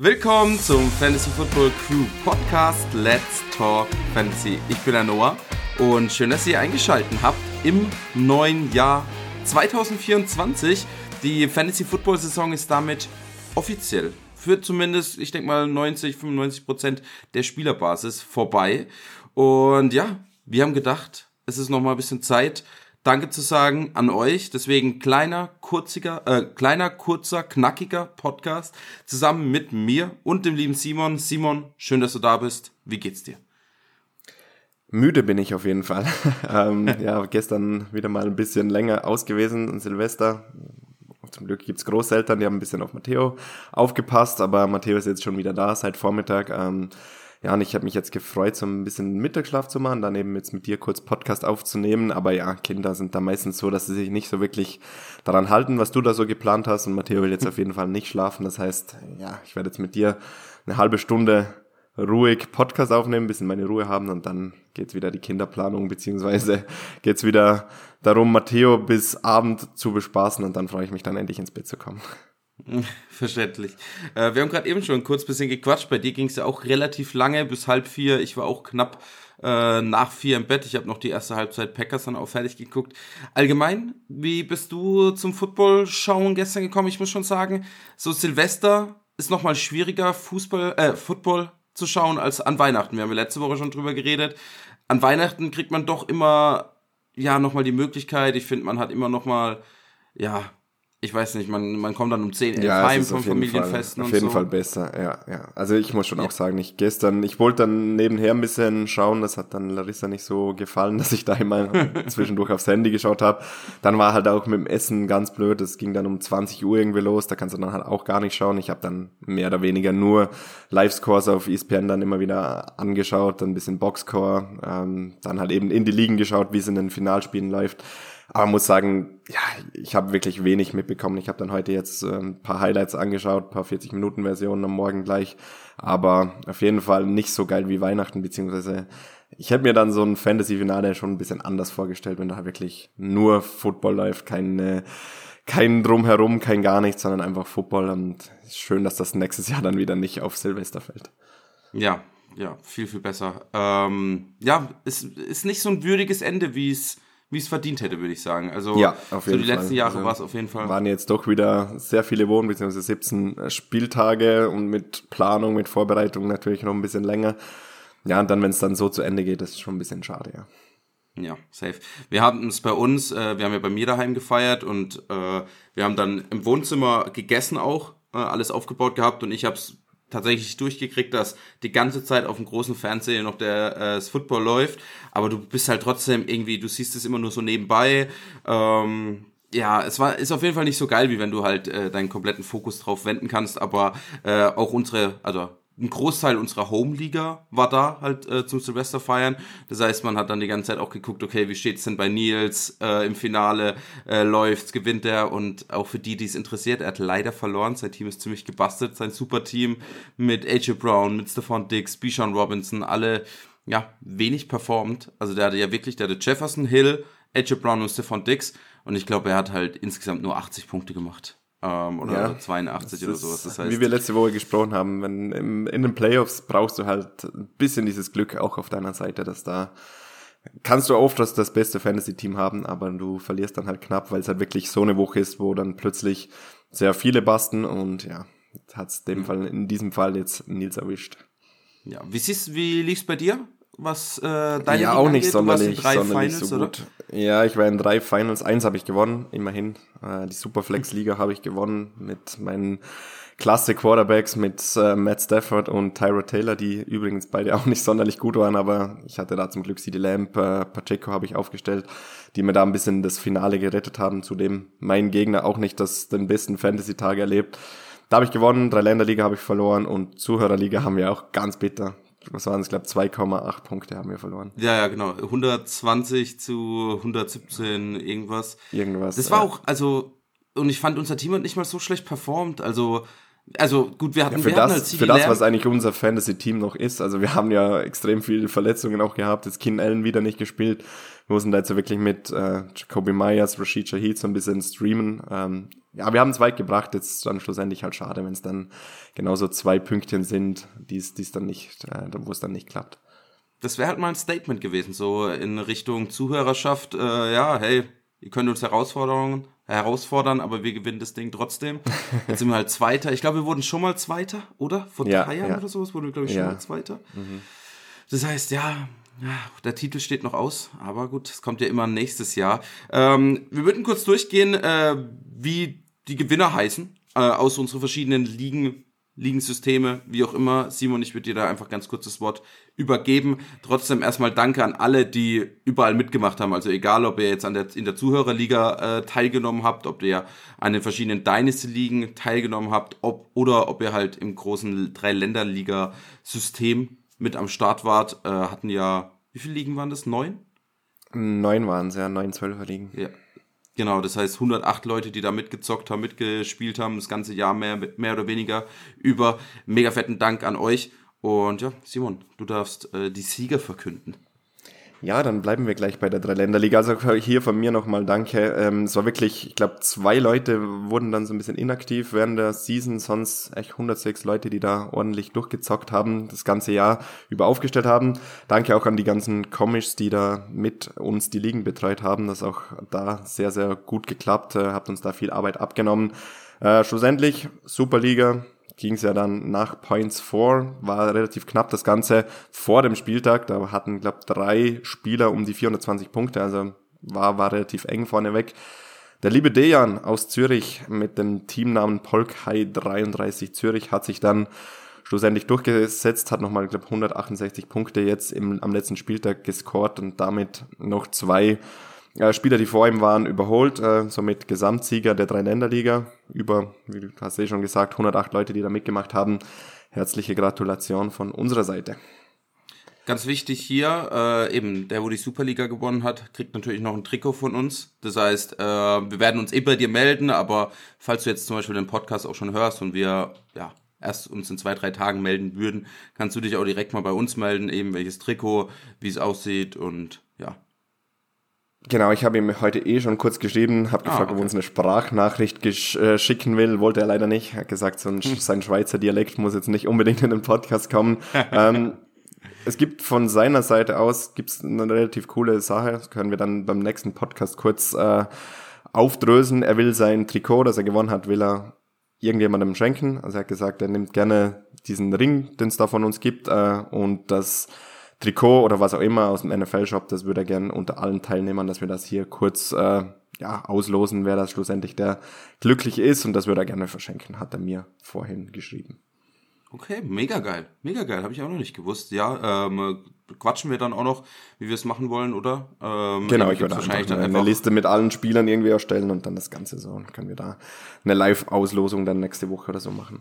Willkommen zum Fantasy Football Crew Podcast Let's Talk Fantasy. Ich bin der Noah und schön, dass ihr eingeschaltet habt im neuen Jahr 2024. Die Fantasy Football Saison ist damit offiziell für zumindest, ich denke mal, 90, 95 Prozent der Spielerbasis vorbei. Und ja, wir haben gedacht, es ist noch mal ein bisschen Zeit, Danke zu sagen an euch. Deswegen kleiner, kurziger, äh, kleiner, kurzer, knackiger Podcast zusammen mit mir und dem lieben Simon. Simon, schön, dass du da bist. Wie geht's dir? Müde bin ich auf jeden Fall. ähm, ja, gestern wieder mal ein bisschen länger aus gewesen, an Silvester. Zum Glück gibt's Großeltern, die haben ein bisschen auf Matteo aufgepasst, aber Matteo ist jetzt schon wieder da seit Vormittag. Ähm, ja, und ich habe mich jetzt gefreut, so ein bisschen Mittagsschlaf zu machen, dann eben jetzt mit dir kurz Podcast aufzunehmen. Aber ja, Kinder sind da meistens so, dass sie sich nicht so wirklich daran halten, was du da so geplant hast. Und Matteo will jetzt auf jeden Fall nicht schlafen. Das heißt, ja, ich werde jetzt mit dir eine halbe Stunde ruhig Podcast aufnehmen, ein bisschen meine Ruhe haben und dann geht's wieder die Kinderplanung, beziehungsweise geht's wieder darum, Matteo bis Abend zu bespaßen und dann freue ich mich dann endlich ins Bett zu kommen. Verständlich. Äh, wir haben gerade eben schon kurz bisschen gequatscht. Bei dir ging es ja auch relativ lange, bis halb vier. Ich war auch knapp äh, nach vier im Bett. Ich habe noch die erste Halbzeit Packers dann auch fertig geguckt. Allgemein, wie bist du zum Football schauen gestern gekommen? Ich muss schon sagen, so Silvester ist noch mal schwieriger Fußball, äh, Football zu schauen als an Weihnachten. Wir haben ja letzte Woche schon drüber geredet. An Weihnachten kriegt man doch immer ja noch mal die Möglichkeit. Ich finde, man hat immer noch mal ja ich weiß nicht, man, man kommt dann um 10, 11 ja, heim vom Familienfesten Fall, Auf jeden so. Fall besser, ja, ja. Also ich muss schon ja. auch sagen, ich gestern, ich wollte dann nebenher ein bisschen schauen, das hat dann Larissa nicht so gefallen, dass ich da immer zwischendurch aufs Handy geschaut habe. Dann war halt auch mit dem Essen ganz blöd, es ging dann um 20 Uhr irgendwie los, da kannst du dann halt auch gar nicht schauen. Ich habe dann mehr oder weniger nur Livescores auf ESPN dann immer wieder angeschaut, dann ein bisschen Boxscore, ähm, dann halt eben in die Ligen geschaut, wie es in den Finalspielen läuft. Aber muss sagen, ja, ich habe wirklich wenig mitbekommen. Ich habe dann heute jetzt ein paar Highlights angeschaut, paar 40-Minuten-Versionen am Morgen gleich. Aber auf jeden Fall nicht so geil wie Weihnachten, beziehungsweise ich hätte mir dann so ein Fantasy-Finale schon ein bisschen anders vorgestellt, wenn da wirklich nur Football läuft, kein, kein Drumherum, kein gar nichts, sondern einfach Football. Und schön, dass das nächstes Jahr dann wieder nicht auf Silvester fällt. Ja, ja, viel, viel besser. Ähm, ja, es ist nicht so ein würdiges Ende, wie es wie es verdient hätte, würde ich sagen. Also ja, auf jeden so die letzten Jahre also war es auf jeden Fall. Waren jetzt doch wieder sehr viele Wochen, beziehungsweise 17 Spieltage und mit Planung, mit Vorbereitung natürlich noch ein bisschen länger. Ja, und dann, wenn es dann so zu Ende geht, ist schon ein bisschen schade, ja. Ja, safe. Wir haben es bei uns, äh, wir haben ja bei mir daheim gefeiert und äh, wir haben dann im Wohnzimmer gegessen auch, äh, alles aufgebaut gehabt und ich habe es tatsächlich durchgekriegt, dass die ganze Zeit auf dem großen Fernseher noch der äh, das Football läuft, aber du bist halt trotzdem irgendwie, du siehst es immer nur so nebenbei. Ähm, ja, es war ist auf jeden Fall nicht so geil, wie wenn du halt äh, deinen kompletten Fokus drauf wenden kannst, aber äh, auch unsere, also ein Großteil unserer Home-Liga war da halt äh, zum Silvester feiern. Das heißt, man hat dann die ganze Zeit auch geguckt, okay, wie steht's denn bei Nils äh, im Finale, äh, läuft's, gewinnt er? Und auch für die, die es interessiert, er hat leider verloren, sein Team ist ziemlich gebastelt, sein Superteam mit AJ Brown, mit Stephon Dix, Bijan Robinson, alle, ja, wenig performt. Also der hatte ja wirklich, der hatte Jefferson, Hill, AJ Brown und Stephon Dix und ich glaube, er hat halt insgesamt nur 80 Punkte gemacht ähm, oder ja, 82 oder sowas. Das heißt, wie wir letzte Woche gesprochen haben, wenn im, in den Playoffs brauchst du halt ein bisschen dieses Glück auch auf deiner Seite, dass da kannst du oft das, das beste Fantasy-Team haben, aber du verlierst dann halt knapp, weil es halt wirklich so eine Woche ist, wo dann plötzlich sehr viele basten und ja, hat es dem Fall in diesem Fall jetzt Nils erwischt. Ja, wie siehst, wie lief's bei dir? Was äh, deine Ja, auch nicht sonderlich, sonderlich Finals, so gut. Oder? Ja, ich war in drei Finals. Eins habe ich gewonnen, immerhin. Äh, die Superflex-Liga habe ich gewonnen mit meinen klasse Quarterbacks mit äh, Matt Stafford und Tyra Taylor, die übrigens beide auch nicht sonderlich gut waren, aber ich hatte da zum Glück CD Lamp, äh, Pacheco habe ich aufgestellt, die mir da ein bisschen das Finale gerettet haben, zudem mein Gegner auch nicht das den besten Fantasy-Tag erlebt. Da habe ich gewonnen, drei Länderliga habe ich verloren und Zuhörerliga haben wir auch ganz bitter was waren es, ich glaube 2,8 Punkte haben wir verloren. Ja, ja, genau. 120 zu 117 irgendwas. Irgendwas. Das war ja. auch, also, und ich fand, unser Team hat nicht mal so schlecht performt. Also, also gut, wir hatten, ja, für, wir das, hatten halt für das, was eigentlich unser Fantasy-Team noch ist. Also wir haben ja extrem viele Verletzungen auch gehabt. Jetzt Kin Allen wieder nicht gespielt. Wir mussten da jetzt wirklich mit äh, Jacoby Myers, Rashid Shahid so ein bisschen streamen. Ähm, ja, wir haben es weit gebracht. Jetzt dann schlussendlich halt schade, wenn es dann genauso zwei Pünktchen sind, die es dann nicht, äh, wo es dann nicht klappt. Das wäre halt mal ein Statement gewesen, so in Richtung Zuhörerschaft. Äh, ja, hey, ihr könnt uns Herausforderungen herausfordern, aber wir gewinnen das Ding trotzdem. Jetzt sind wir halt Zweiter. Ich glaube, wir wurden schon mal Zweiter, oder? Vor ja, drei Jahren ja. oder sowas wurden wir, glaube ich, schon ja. mal Zweiter. Mhm. Das heißt, ja, der Titel steht noch aus, aber gut, es kommt ja immer nächstes Jahr. Ähm, wir würden kurz durchgehen, äh, wie die Gewinner heißen äh, aus unseren verschiedenen Ligen Ligensysteme, wie auch immer. Simon, ich würde dir da einfach ganz kurz das Wort übergeben. Trotzdem erstmal danke an alle, die überall mitgemacht haben. Also egal, ob ihr jetzt an der, in der Zuhörerliga äh, teilgenommen habt, ob ihr an den verschiedenen Dynasty-Ligen teilgenommen habt, ob, oder ob ihr halt im großen Drei-Länder-Liga-System mit am Start wart. Äh, hatten ja, wie viele Ligen waren das? Neun? Neun waren es, ja, neun Zwölfer-Ligen. Ja, Genau, das heißt 108 Leute, die da mitgezockt haben, mitgespielt haben, das ganze Jahr mehr, mehr oder weniger über. Mega fetten Dank an euch. Und ja, Simon, du darfst äh, die Sieger verkünden. Ja, dann bleiben wir gleich bei der Dreiländerliga. Also hier von mir nochmal danke. Ähm, es war wirklich, ich glaube, zwei Leute wurden dann so ein bisschen inaktiv während der Season, sonst echt 106 Leute, die da ordentlich durchgezockt haben, das ganze Jahr über aufgestellt haben. Danke auch an die ganzen Comics, die da mit uns die Ligen betreut haben. Das auch da sehr, sehr gut geklappt, äh, habt uns da viel Arbeit abgenommen. Äh, schlussendlich, Superliga, ging es ja dann nach Points 4, war relativ knapp das Ganze vor dem Spieltag. Da hatten, glaube drei Spieler um die 420 Punkte, also war, war relativ eng vorneweg. Der liebe Dejan aus Zürich mit dem Teamnamen Polkai 33 Zürich hat sich dann schlussendlich durchgesetzt, hat nochmal, glaube 168 Punkte jetzt im, am letzten Spieltag gescored und damit noch zwei äh, Spieler, die vor ihm waren, überholt, äh, somit Gesamtsieger der Dreiländerliga. Über, wie du hast eh schon gesagt, 108 Leute, die da mitgemacht haben. Herzliche Gratulation von unserer Seite. Ganz wichtig hier, äh, eben der, wo die Superliga gewonnen hat, kriegt natürlich noch ein Trikot von uns. Das heißt, äh, wir werden uns eh bei dir melden, aber falls du jetzt zum Beispiel den Podcast auch schon hörst und wir ja erst uns in zwei, drei Tagen melden würden, kannst du dich auch direkt mal bei uns melden, eben welches Trikot, wie es aussieht und ja, Genau, ich habe ihm heute eh schon kurz geschrieben, habe ah, gefragt, ah, okay. ob er uns eine Sprachnachricht äh, schicken will, wollte er leider nicht. Er hat gesagt, so ein, hm. sein Schweizer Dialekt muss jetzt nicht unbedingt in den Podcast kommen. ähm, es gibt von seiner Seite aus gibt's eine relativ coole Sache, das können wir dann beim nächsten Podcast kurz äh, aufdrösen. Er will sein Trikot, das er gewonnen hat, will er irgendjemandem schenken. Also er hat gesagt, er nimmt gerne diesen Ring, den es da von uns gibt, äh, und das Trikot oder was auch immer aus dem NFL-Shop, das würde er gerne unter allen Teilnehmern, dass wir das hier kurz äh, ja, auslosen, wer das schlussendlich der glücklich ist und das würde er gerne verschenken, hat er mir vorhin geschrieben. Okay, mega geil, mega geil, habe ich auch noch nicht gewusst. Ja, ähm, quatschen wir dann auch noch, wie wir es machen wollen, oder? Ähm, genau, ich würde wahrscheinlich dann eine Liste mit allen Spielern irgendwie erstellen und dann das Ganze so. Und können wir da eine Live-Auslosung dann nächste Woche oder so machen.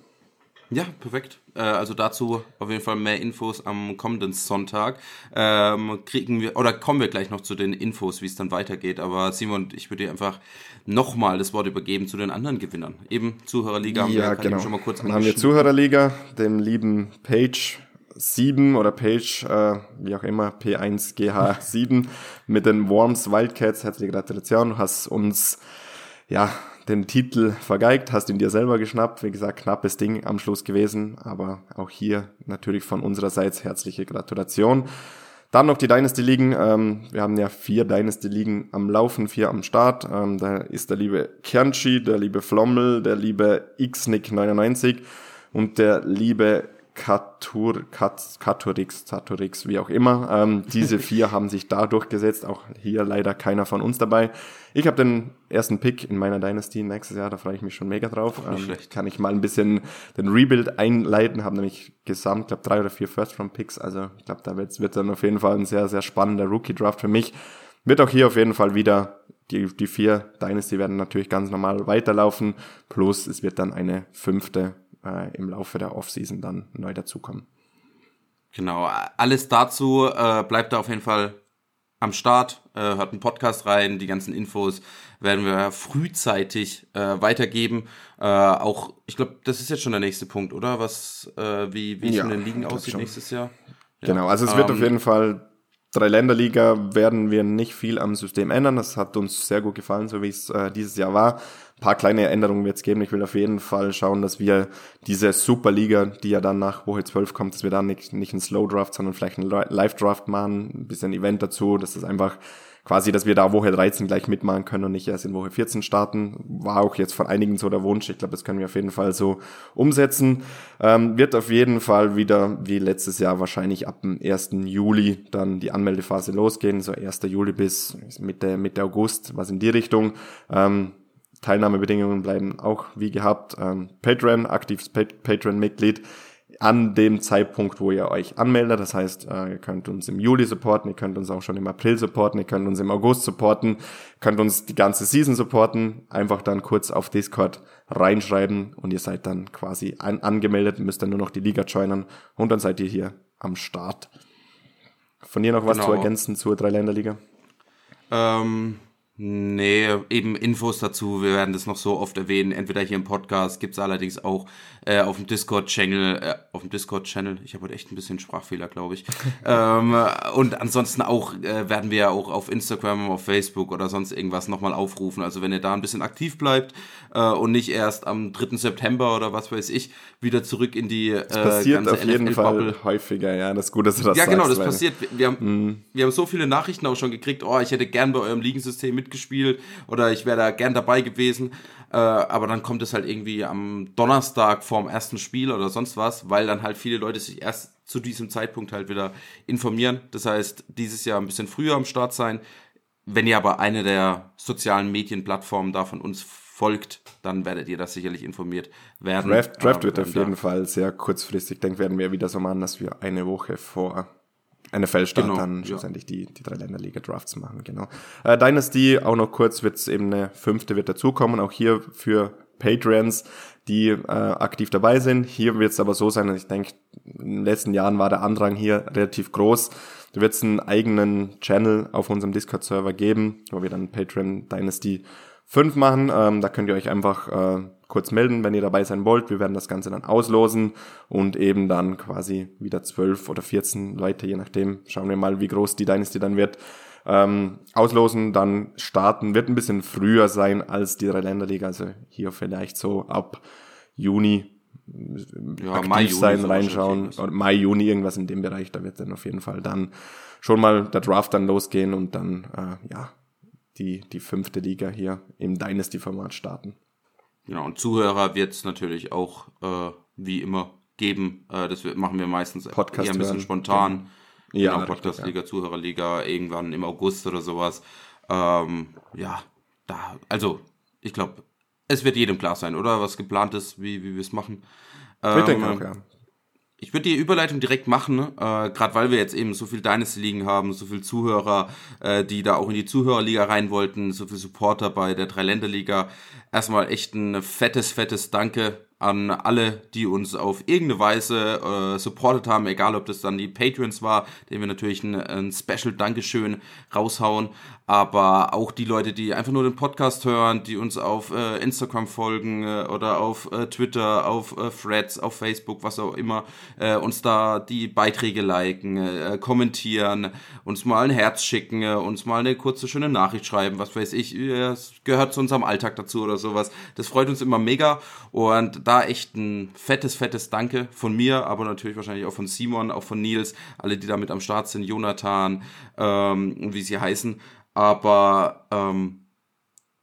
Ja, perfekt. Äh, also dazu auf jeden Fall mehr Infos am kommenden Sonntag. Ähm, kriegen wir, oder kommen wir gleich noch zu den Infos, wie es dann weitergeht. Aber Simon, ich würde dir einfach nochmal das Wort übergeben zu den anderen Gewinnern. Eben Zuhörerliga haben ja, wir genau. schon mal kurz Dann haben wir Zuhörerliga, dem lieben Page 7 oder Page, äh, wie auch immer, P1GH7 mit den Worms Wildcats. Herzliche Gratulation. Du hast uns ja den Titel vergeigt, hast ihn dir selber geschnappt. Wie gesagt, knappes Ding am Schluss gewesen, aber auch hier natürlich von unsererseits herzliche Gratulation. Dann noch die Dynasty-Ligen. Ähm, wir haben ja vier Dynasty-Ligen am Laufen, vier am Start. Ähm, da ist der liebe Kernchi, der liebe Flommel, der liebe Xnick99 und der liebe Katur, Kat, Katurix, Zaturix, wie auch immer. Ähm, diese vier haben sich da durchgesetzt. Auch hier leider keiner von uns dabei. Ich habe den ersten Pick in meiner Dynasty nächstes Jahr, da freue ich mich schon mega drauf. Ähm, kann ich mal ein bisschen den Rebuild einleiten, habe nämlich gesamt, glaube drei oder vier First-Round-Picks. Also ich glaube, da wird, wird dann auf jeden Fall ein sehr, sehr spannender Rookie-Draft für mich. Wird auch hier auf jeden Fall wieder die, die vier Dynasty werden natürlich ganz normal weiterlaufen. Plus es wird dann eine fünfte äh, im Laufe der Offseason dann neu dazukommen. Genau, alles dazu äh, bleibt da auf jeden Fall am Start, äh, hört einen Podcast rein, die ganzen Infos werden wir frühzeitig äh, weitergeben. Äh, auch, ich glaube, das ist jetzt schon der nächste Punkt, oder? Was, äh, wie, wie es ja, in den Ligen aussieht schon. nächstes Jahr. Ja. Genau, also es wird auf ähm, jeden Fall drei Länderliga werden wir nicht viel am System ändern. Das hat uns sehr gut gefallen, so wie es äh, dieses Jahr war. Paar kleine Änderungen wird es geben. Ich will auf jeden Fall schauen, dass wir diese Superliga, die ja dann nach Woche 12 kommt, dass wir da nicht, nicht einen Slow Draft, sondern vielleicht einen Live Draft machen, ein bisschen Event dazu, dass das einfach quasi, dass wir da Woche 13 gleich mitmachen können und nicht erst in Woche 14 starten. War auch jetzt von einigen so der Wunsch. Ich glaube, das können wir auf jeden Fall so umsetzen. Ähm, wird auf jeden Fall wieder wie letztes Jahr wahrscheinlich ab dem 1. Juli dann die Anmeldephase losgehen. So 1. Juli bis Mitte, Mitte August, was in die Richtung. Ähm, Teilnahmebedingungen bleiben auch wie gehabt. Ähm, Patreon, aktives Patreon-Mitglied an dem Zeitpunkt, wo ihr euch anmeldet. Das heißt, äh, ihr könnt uns im Juli supporten, ihr könnt uns auch schon im April supporten, ihr könnt uns im August supporten, könnt uns die ganze Season supporten. Einfach dann kurz auf Discord reinschreiben und ihr seid dann quasi an angemeldet, müsst dann nur noch die Liga joinen und dann seid ihr hier am Start. Von dir noch was genau. zu ergänzen zur Dreiländerliga? Ähm, Nee, eben Infos dazu. Wir werden das noch so oft erwähnen. Entweder hier im Podcast, gibt's allerdings auch äh, auf dem Discord-Channel, äh, auf dem Discord-Channel. Ich habe heute echt ein bisschen Sprachfehler, glaube ich. ähm, und ansonsten auch äh, werden wir ja auch auf Instagram, auf Facebook oder sonst irgendwas nochmal aufrufen. Also wenn ihr da ein bisschen aktiv bleibt äh, und nicht erst am 3. September oder was weiß ich wieder zurück in die äh, das passiert ganze auf jeden Fall häufiger, ja. Das ist gut, dass du das Ja, genau, das passiert. Wir haben, mm. wir haben so viele Nachrichten auch schon gekriegt. Oh, ich hätte gern bei eurem Ligensystem mitgespielt oder ich wäre da gern dabei gewesen. Äh, aber dann kommt es halt irgendwie am Donnerstag vorm ersten Spiel oder sonst was, weil dann halt viele Leute sich erst zu diesem Zeitpunkt halt wieder informieren. Das heißt, dieses Jahr ein bisschen früher am Start sein. Wenn ihr aber eine der sozialen Medienplattformen da von uns folgt, dann werdet ihr das sicherlich informiert werden. Draft, Draft wird auf jeden Fall sehr kurzfristig. Denke, werden wir wieder so machen, dass wir eine Woche vor NFL-Start genau, dann schlussendlich ja. die, die drei Länderliga-Drafts machen, genau. Äh, Dynasty, auch noch kurz, wird es eben eine fünfte wird dazukommen, auch hier für Patreons, die äh, aktiv dabei sind. Hier wird es aber so sein, ich denke, in den letzten Jahren war der Andrang hier relativ groß. Da wird es einen eigenen Channel auf unserem Discord-Server geben, wo wir dann Patreon Dynasty fünf machen. Ähm, da könnt ihr euch einfach äh, kurz melden, wenn ihr dabei sein wollt. Wir werden das Ganze dann auslosen und eben dann quasi wieder zwölf oder 14 Leute, je nachdem. Schauen wir mal, wie groß die Dynasty dann wird. Ähm, auslosen, dann starten, wird ein bisschen früher sein als die Dreiländerliga, also hier vielleicht so ab Juni ja, aktiv Mai, sein, Juni reinschauen, oder Mai, Juni, irgendwas in dem Bereich, da wird dann auf jeden Fall dann schon mal der Draft dann losgehen und dann, äh, ja, die, die fünfte Liga hier im Dynasty-Format starten. Genau, und Zuhörer wird es natürlich auch äh, wie immer geben. Äh, das machen wir meistens Podcast eher ein bisschen hören. spontan. Ja, genau, Podcast-Liga, ja. Zuhörerliga, irgendwann im August oder sowas. Ähm, ja, da, also, ich glaube, es wird jedem klar sein, oder? Was geplant ist, wie, wie wir es machen. Ähm, ich denke auch, ja. Ich würde die Überleitung direkt machen, ne? äh, gerade weil wir jetzt eben so viel Dynasty liegen haben, so viel Zuhörer, äh, die da auch in die Zuhörerliga rein wollten, so viel Supporter bei der Dreiländerliga. Erstmal echt ein fettes, fettes Danke an alle, die uns auf irgendeine Weise äh, supportet haben, egal ob das dann die Patreons war, denen wir natürlich ein, ein Special Dankeschön raushauen, aber auch die Leute, die einfach nur den Podcast hören, die uns auf äh, Instagram folgen äh, oder auf äh, Twitter, auf äh, Threads, auf Facebook, was auch immer, äh, uns da die Beiträge liken, kommentieren, uns mal ein Herz schicken, uns mal eine kurze schöne Nachricht schreiben, was weiß ich, es gehört zu unserem Alltag dazu oder sowas. Das freut uns immer mega und da echt ein fettes, fettes Danke von mir, aber natürlich wahrscheinlich auch von Simon, auch von Nils, alle, die da mit am Start sind, Jonathan ähm, und wie sie heißen. Aber ähm,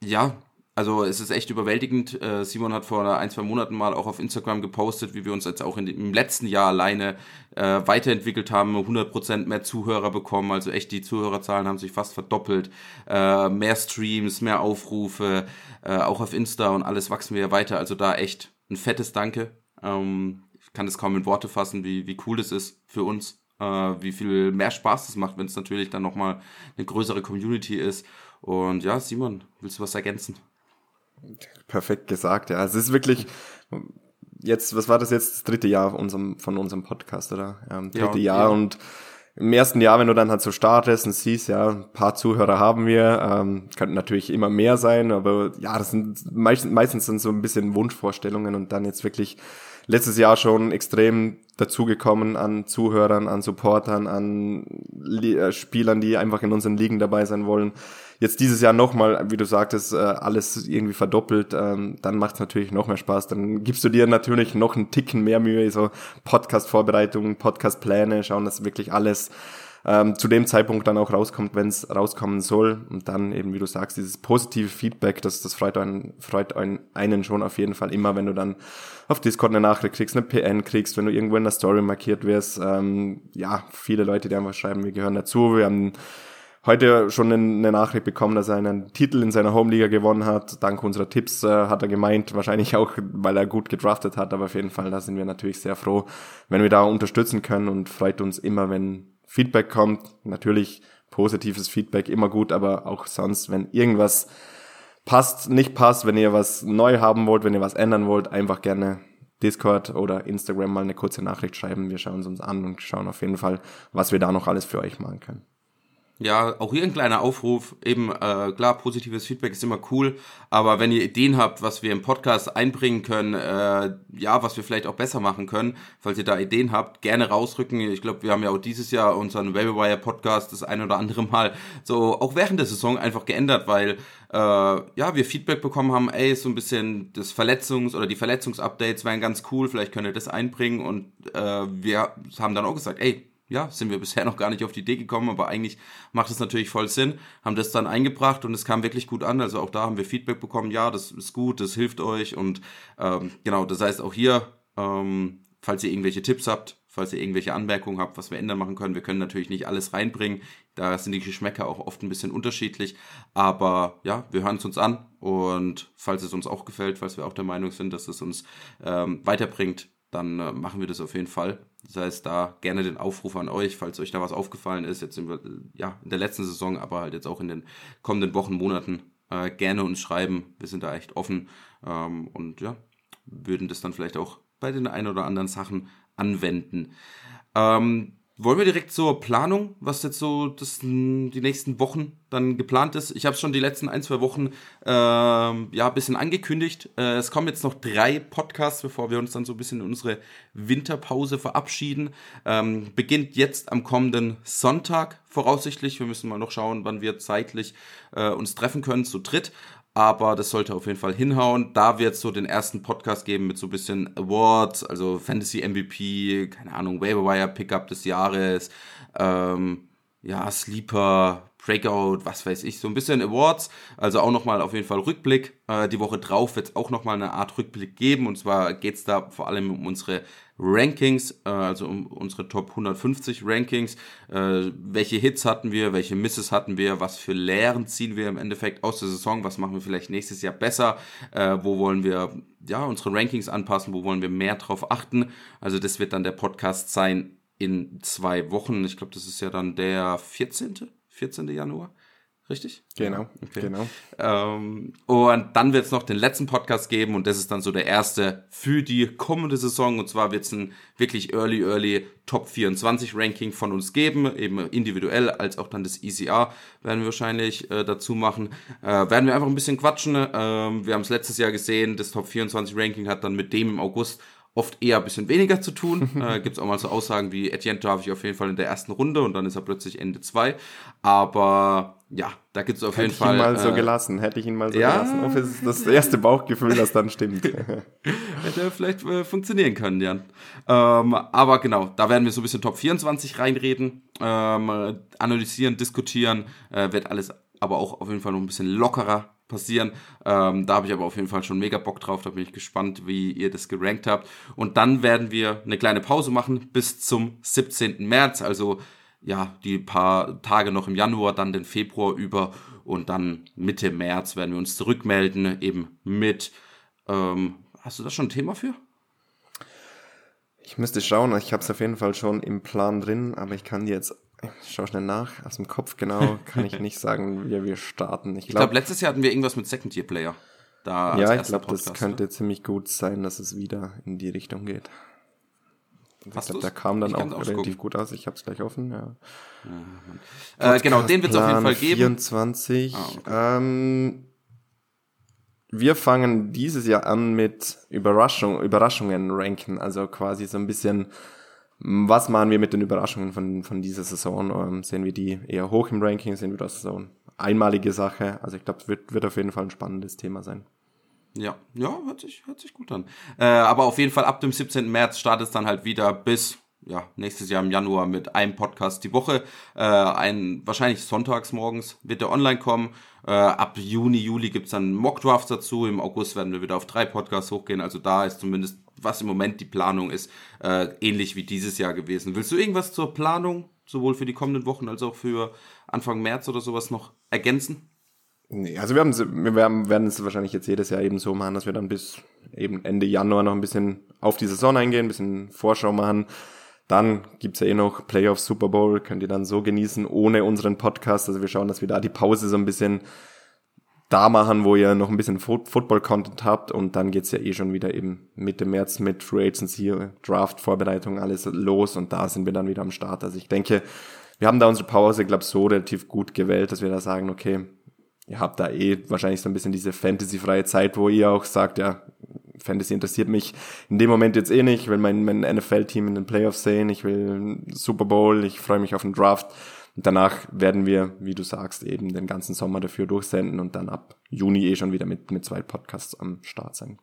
ja, also es ist echt überwältigend. Äh, Simon hat vor ein, zwei Monaten mal auch auf Instagram gepostet, wie wir uns jetzt auch in, im letzten Jahr alleine äh, weiterentwickelt haben, 100% mehr Zuhörer bekommen, also echt die Zuhörerzahlen haben sich fast verdoppelt, äh, mehr Streams, mehr Aufrufe, äh, auch auf Insta und alles wachsen wir ja weiter, also da echt ein fettes Danke. Ähm, ich kann es kaum in Worte fassen, wie, wie cool es ist für uns, äh, wie viel mehr Spaß es macht, wenn es natürlich dann nochmal eine größere Community ist. Und ja, Simon, willst du was ergänzen? Perfekt gesagt, ja. Es ist wirklich, jetzt, was war das jetzt, das dritte Jahr unserem, von unserem Podcast, oder? Ja, dritte ja, Jahr ja. und im ersten Jahr, wenn du dann halt so startest und siehst, ja, ein paar Zuhörer haben wir, ähm, könnten natürlich immer mehr sein, aber ja, das sind meistens, meistens sind so ein bisschen Wunschvorstellungen und dann jetzt wirklich letztes Jahr schon extrem dazugekommen an Zuhörern, an Supportern, an äh, Spielern, die einfach in unseren Ligen dabei sein wollen. Jetzt dieses Jahr nochmal, wie du sagtest, äh, alles irgendwie verdoppelt, ähm, dann macht es natürlich noch mehr Spaß. Dann gibst du dir natürlich noch einen Ticken mehr Mühe, so Podcast-Vorbereitungen, Podcast-Pläne, schauen, dass wirklich alles ähm, zu dem Zeitpunkt dann auch rauskommt, wenn es rauskommen soll. Und dann eben, wie du sagst, dieses positive Feedback, das, das freut, einen, freut einen schon auf jeden Fall immer, wenn du dann auf Discord eine Nachricht kriegst, eine PN kriegst, wenn du irgendwo in der Story markiert wirst. Ähm, ja, viele Leute, die einfach schreiben, wir gehören dazu. Wir haben heute schon eine Nachricht bekommen, dass er einen Titel in seiner Homeliga gewonnen hat. Dank unserer Tipps äh, hat er gemeint, wahrscheinlich auch, weil er gut gedraftet hat, aber auf jeden Fall, da sind wir natürlich sehr froh, wenn wir da unterstützen können und freut uns immer, wenn Feedback kommt. Natürlich positives Feedback immer gut, aber auch sonst, wenn irgendwas passt, nicht passt, wenn ihr was neu haben wollt, wenn ihr was ändern wollt, einfach gerne Discord oder Instagram mal eine kurze Nachricht schreiben. Wir schauen es uns an und schauen auf jeden Fall, was wir da noch alles für euch machen können. Ja, auch hier ein kleiner Aufruf. Eben, äh, klar, positives Feedback ist immer cool, aber wenn ihr Ideen habt, was wir im Podcast einbringen können, äh, ja, was wir vielleicht auch besser machen können, falls ihr da Ideen habt, gerne rausrücken. Ich glaube, wir haben ja auch dieses Jahr unseren Webwire Podcast das ein oder andere Mal so auch während der Saison einfach geändert, weil äh, ja, wir Feedback bekommen haben, ey, so ein bisschen das Verletzungs- oder die Verletzungsupdates wären ganz cool, vielleicht könnt ihr das einbringen und äh, wir haben dann auch gesagt, ey, ja, sind wir bisher noch gar nicht auf die Idee gekommen, aber eigentlich macht es natürlich voll Sinn, haben das dann eingebracht und es kam wirklich gut an. Also auch da haben wir Feedback bekommen, ja, das ist gut, das hilft euch. Und ähm, genau, das heißt auch hier, ähm, falls ihr irgendwelche Tipps habt, falls ihr irgendwelche Anmerkungen habt, was wir ändern machen können, wir können natürlich nicht alles reinbringen, da sind die Geschmäcker auch oft ein bisschen unterschiedlich, aber ja, wir hören es uns an. Und falls es uns auch gefällt, falls wir auch der Meinung sind, dass es uns ähm, weiterbringt, dann äh, machen wir das auf jeden Fall. Das heißt, da gerne den Aufruf an euch, falls euch da was aufgefallen ist, jetzt in, ja, in der letzten Saison, aber halt jetzt auch in den kommenden Wochen, Monaten, äh, gerne uns schreiben. Wir sind da echt offen ähm, und ja, würden das dann vielleicht auch bei den ein oder anderen Sachen anwenden. Ähm, wollen wir direkt zur Planung, was jetzt so das, die nächsten Wochen dann geplant ist? Ich habe es schon die letzten ein, zwei Wochen äh, ja ein bisschen angekündigt. Äh, es kommen jetzt noch drei Podcasts, bevor wir uns dann so ein bisschen in unsere Winterpause verabschieden. Ähm, beginnt jetzt am kommenden Sonntag voraussichtlich. Wir müssen mal noch schauen, wann wir zeitlich äh, uns treffen können zu dritt aber das sollte auf jeden Fall hinhauen. Da wird es so den ersten Podcast geben mit so ein bisschen Awards, also Fantasy MVP, keine Ahnung, Waiver Wire Pickup des Jahres, ähm, ja, Sleeper, Breakout, was weiß ich, so ein bisschen Awards. Also auch nochmal auf jeden Fall Rückblick. Äh, die Woche drauf wird es auch nochmal eine Art Rückblick geben. Und zwar geht es da vor allem um unsere Rankings, äh, also um unsere Top 150 Rankings. Äh, welche Hits hatten wir, welche Misses hatten wir, was für Lehren ziehen wir im Endeffekt aus der Saison, was machen wir vielleicht nächstes Jahr besser, äh, wo wollen wir ja unsere Rankings anpassen, wo wollen wir mehr drauf achten. Also das wird dann der Podcast sein in zwei Wochen. Ich glaube, das ist ja dann der 14. 14. Januar. Richtig? Genau, okay. genau. Ähm, und dann wird es noch den letzten Podcast geben und das ist dann so der erste für die kommende Saison. Und zwar wird es ein wirklich early, early Top 24 Ranking von uns geben, eben individuell als auch dann das ECR werden wir wahrscheinlich äh, dazu machen. Äh, werden wir einfach ein bisschen quatschen. Ähm, wir haben es letztes Jahr gesehen, das Top 24 Ranking hat dann mit dem im August oft eher ein bisschen weniger zu tun. äh, Gibt es auch mal so Aussagen wie Etienne darf ich auf jeden Fall in der ersten Runde und dann ist er plötzlich Ende zwei. Aber ja, da gibt es auf Hätte jeden Fall. Hätte ich ihn mal äh, so gelassen, hätte ich ihn mal so ja, gelassen. Ob es das erste Bauchgefühl, das dann stimmt. hätte vielleicht äh, funktionieren können, Jan. Ähm, aber genau, da werden wir so ein bisschen Top 24 reinreden, ähm, analysieren, diskutieren, äh, wird alles aber auch auf jeden Fall noch ein bisschen lockerer passieren. Ähm, da habe ich aber auf jeden Fall schon mega Bock drauf. Da bin ich gespannt, wie ihr das gerankt habt. Und dann werden wir eine kleine Pause machen bis zum 17. März. Also ja, die paar Tage noch im Januar, dann den Februar über und dann Mitte März werden wir uns zurückmelden, eben mit. Ähm, hast du da schon ein Thema für? Ich müsste schauen, ich habe es auf jeden Fall schon im Plan drin, aber ich kann dir jetzt ich schau schnell nach. Aus dem Kopf genau kann ich nicht sagen, wie wir starten. Ich glaube, glaub, letztes Jahr hatten wir irgendwas mit Second-Tier-Player. Da ja, ich glaube, das könnte ziemlich gut sein, dass es wieder in die Richtung geht. Hast glaub, der kam dann auch relativ gut aus. Ich habe es gleich offen. Ja. ja äh, genau, den wird es auf jeden Fall geben. 24. Ah, okay. ähm, wir fangen dieses Jahr an mit Überraschung, Überraschungen ranken. Also quasi so ein bisschen, was machen wir mit den Überraschungen von, von dieser Saison? Ähm, sehen wir die eher hoch im Ranking? Sehen wir das so eine einmalige Sache? Also ich glaube, es wird, wird auf jeden Fall ein spannendes Thema sein. Ja, ja, hört sich, hört sich gut an. Äh, aber auf jeden Fall ab dem 17. März startet es dann halt wieder bis ja, nächstes Jahr im Januar mit einem Podcast die Woche. Äh, ein, wahrscheinlich sonntags morgens wird der online kommen. Äh, ab Juni, Juli gibt's dann Mockdrafts dazu. Im August werden wir wieder auf drei Podcasts hochgehen. Also da ist zumindest, was im Moment die Planung ist, äh, ähnlich wie dieses Jahr gewesen. Willst du irgendwas zur Planung, sowohl für die kommenden Wochen als auch für Anfang März oder sowas noch ergänzen? Nee, also wir, haben, werden es wahrscheinlich jetzt jedes Jahr eben so machen, dass wir dann bis eben Ende Januar noch ein bisschen auf die Saison eingehen, ein bisschen Vorschau machen. Dann gibt's ja eh noch Playoffs, Super Bowl, könnt ihr dann so genießen, ohne unseren Podcast. Also wir schauen, dass wir da die Pause so ein bisschen da machen, wo ihr noch ein bisschen Football-Content habt und dann geht's ja eh schon wieder eben Mitte März mit Free Agency, Draft-Vorbereitung, alles los und da sind wir dann wieder am Start. Also ich denke, wir haben da unsere Pause, glaube so relativ gut gewählt, dass wir da sagen, okay, ihr habt da eh wahrscheinlich so ein bisschen diese Fantasy-freie Zeit, wo ihr auch sagt, ja, Fantasy interessiert mich in dem Moment jetzt eh nicht. Ich will mein, mein NFL-Team in den Playoffs sehen, ich will Super Bowl, ich freue mich auf den Draft. Und danach werden wir, wie du sagst, eben den ganzen Sommer dafür durchsenden und dann ab Juni eh schon wieder mit, mit zwei Podcasts am Start sein.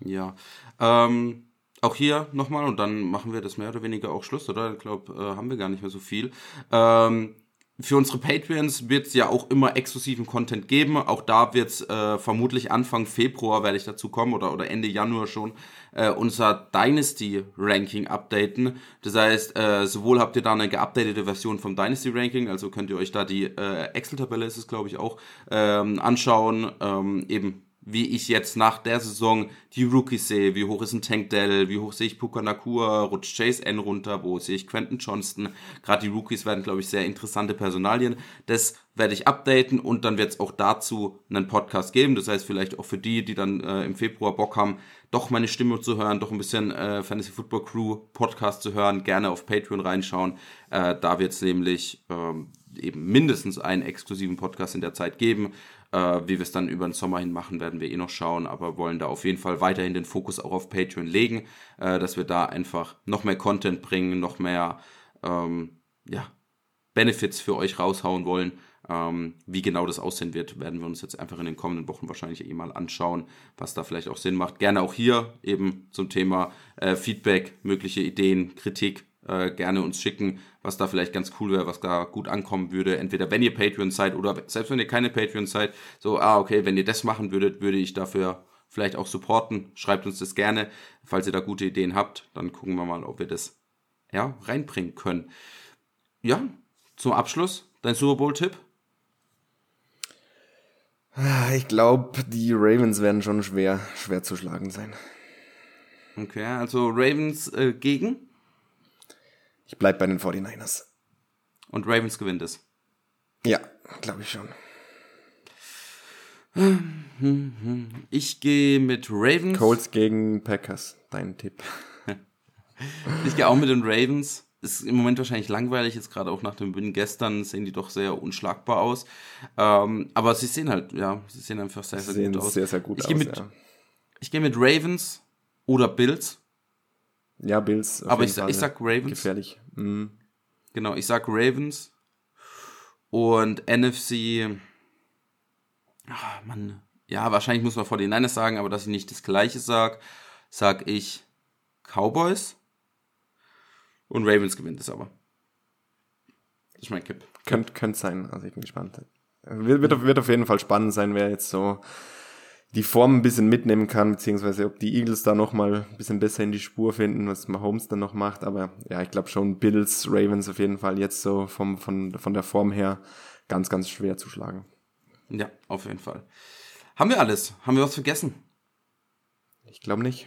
Ja. Ähm, auch hier nochmal und dann machen wir das mehr oder weniger auch Schluss, oder? Ich glaube, äh, haben wir gar nicht mehr so viel. Ähm, für unsere Patreons wird es ja auch immer exklusiven Content geben. Auch da wird es äh, vermutlich Anfang Februar, werde ich dazu kommen, oder, oder Ende Januar schon, äh, unser Dynasty-Ranking updaten. Das heißt, äh, sowohl habt ihr da eine geupdatete Version vom Dynasty-Ranking, also könnt ihr euch da die äh, Excel-Tabelle, ist es glaube ich auch, ähm, anschauen. Ähm, eben wie ich jetzt nach der Saison die Rookies sehe, wie hoch ist ein Tank Dell, wie hoch sehe ich Puka Nakua, rutscht Chase N runter, wo sehe ich Quentin Johnston. Gerade die Rookies werden, glaube ich, sehr interessante Personalien. Das werde ich updaten und dann wird es auch dazu einen Podcast geben. Das heißt, vielleicht auch für die, die dann äh, im Februar Bock haben, doch meine Stimme zu hören, doch ein bisschen äh, Fantasy Football Crew Podcast zu hören, gerne auf Patreon reinschauen. Äh, da wird es nämlich ähm, eben mindestens einen exklusiven Podcast in der Zeit geben. Äh, wie wir es dann über den Sommer hin machen, werden wir eh noch schauen, aber wollen da auf jeden Fall weiterhin den Fokus auch auf Patreon legen, äh, dass wir da einfach noch mehr Content bringen, noch mehr ähm, ja, Benefits für euch raushauen wollen. Ähm, wie genau das aussehen wird, werden wir uns jetzt einfach in den kommenden Wochen wahrscheinlich eh mal anschauen, was da vielleicht auch Sinn macht. Gerne auch hier eben zum Thema äh, Feedback, mögliche Ideen, Kritik, äh, gerne uns schicken, was da vielleicht ganz cool wäre, was da gut ankommen würde. Entweder wenn ihr Patreon seid oder selbst wenn ihr keine Patreon seid, so, ah, okay, wenn ihr das machen würdet, würde ich dafür vielleicht auch supporten. Schreibt uns das gerne. Falls ihr da gute Ideen habt, dann gucken wir mal, ob wir das ja, reinbringen können. Ja, zum Abschluss, dein Super Bowl-Tipp? Ich glaube, die Ravens werden schon schwer, schwer zu schlagen sein. Okay, also Ravens äh, gegen? Ich bleib bei den 49ers. Und Ravens gewinnt es. Ja, glaube ich schon. Ich gehe mit Ravens. Colts gegen Packers, dein Tipp. ich gehe auch mit den Ravens. Ist im Moment wahrscheinlich langweilig, jetzt gerade auch nach dem Win gestern sehen die doch sehr unschlagbar aus. Ähm, aber sie sehen halt, ja, sie sehen einfach sehr, sehr sehen gut aus. Sehr, sehr gut ich aus. Mit, ja. Ich gehe mit Ravens oder Bills. Ja, Bills. Aber ich, ich sag Ravens. Gefährlich. Mhm. Genau, ich sag Ravens. Und NFC. Ach, Mann. Ja, wahrscheinlich muss man vor den Niners sagen, aber dass ich nicht das Gleiche sag, sag ich Cowboys. Und Ravens gewinnt es aber. Das ist mein Kipp. Könnte könnt sein, also ich bin gespannt. Wird, wird, wird auf jeden Fall spannend sein, wer jetzt so die Form ein bisschen mitnehmen kann, beziehungsweise ob die Eagles da nochmal ein bisschen besser in die Spur finden, was Mahomes dann noch macht. Aber ja, ich glaube schon Bills, Ravens auf jeden Fall jetzt so vom, von, von der Form her ganz, ganz schwer zu schlagen. Ja, auf jeden Fall. Haben wir alles? Haben wir was vergessen? Ich glaube nicht.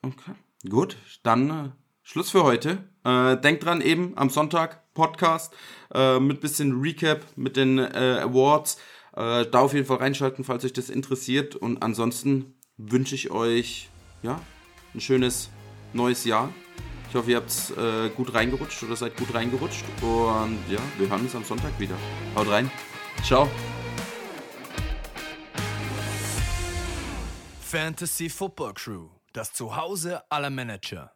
Okay, gut. Dann äh, Schluss für heute. Äh, denkt dran, eben am Sonntag Podcast äh, mit bisschen Recap, mit den äh, Awards. Äh, da auf jeden Fall reinschalten, falls euch das interessiert. Und ansonsten wünsche ich euch ja, ein schönes neues Jahr. Ich hoffe, ihr habt äh, gut reingerutscht oder seid gut reingerutscht. Und ja, wir hören uns am Sonntag wieder. Haut rein. Ciao. Fantasy Football Crew, das Zuhause aller Manager.